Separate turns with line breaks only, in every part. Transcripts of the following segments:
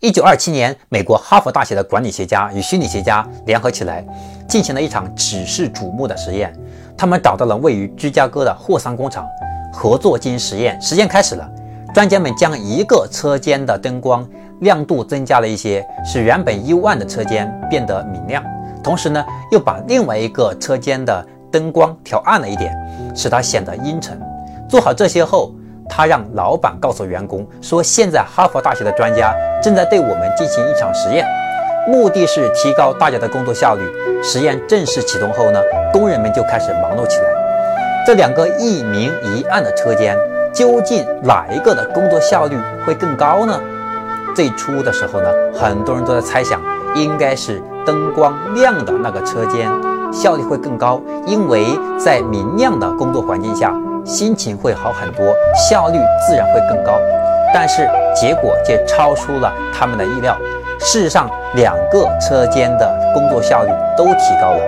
一九二七年，美国哈佛大学的管理学家与心理学家联合起来，进行了一场举世瞩目的实验。他们找到了位于芝加哥的霍桑工厂，合作进行实验。实验开始了，专家们将一个车间的灯光亮度增加了一些，使原本幽暗的车间变得明亮。同时呢，又把另外一个车间的灯光调暗了一点，使它显得阴沉。做好这些后，他让老板告诉员工说：“现在哈佛大学的专家正在对我们进行一场实验，目的是提高大家的工作效率。”实验正式启动后呢，工人们就开始忙碌起来。这两个一明一暗的车间，究竟哪一个的工作效率会更高呢？最初的时候呢，很多人都在猜想，应该是灯光亮的那个车间效率会更高，因为在明亮的工作环境下。心情会好很多，效率自然会更高，但是结果却超出了他们的意料。事实上，两个车间的工作效率都提高了，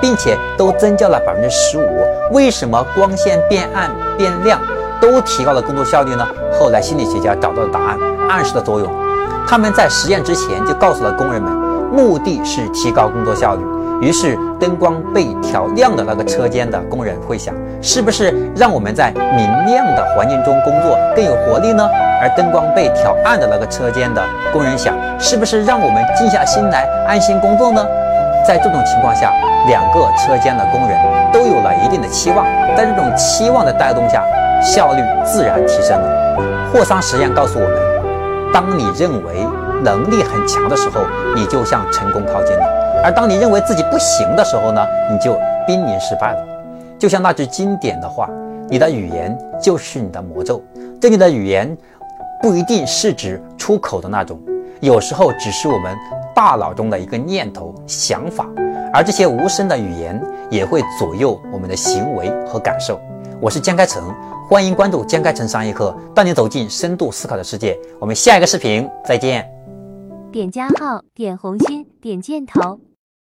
并且都增加了百分之十五。为什么光线变暗变亮都提高了工作效率呢？后来心理学家找到了答案：暗示的作用。他们在实验之前就告诉了工人们，目的是提高工作效率。于是，灯光被调亮的那个车间的工人会想：是不是让我们在明亮的环境中工作更有活力呢？而灯光被调暗的那个车间的工人想：是不是让我们静下心来安心工作呢？在这种情况下，两个车间的工人都有了一定的期望，在这种期望的带动下，效率自然提升了。霍桑实验告诉我们：当你认为能力很强的时候，你就向成功靠近了。而当你认为自己不行的时候呢，你就濒临失败了。就像那句经典的话：“你的语言就是你的魔咒。”这里的语言不一定是指出口的那种，有时候只是我们大脑中的一个念头、想法，而这些无声的语言也会左右我们的行为和感受。我是江开成，欢迎关注江开成商业课，带你走进深度思考的世界。我们下一个视频再见。
点加号，点红心，点箭头。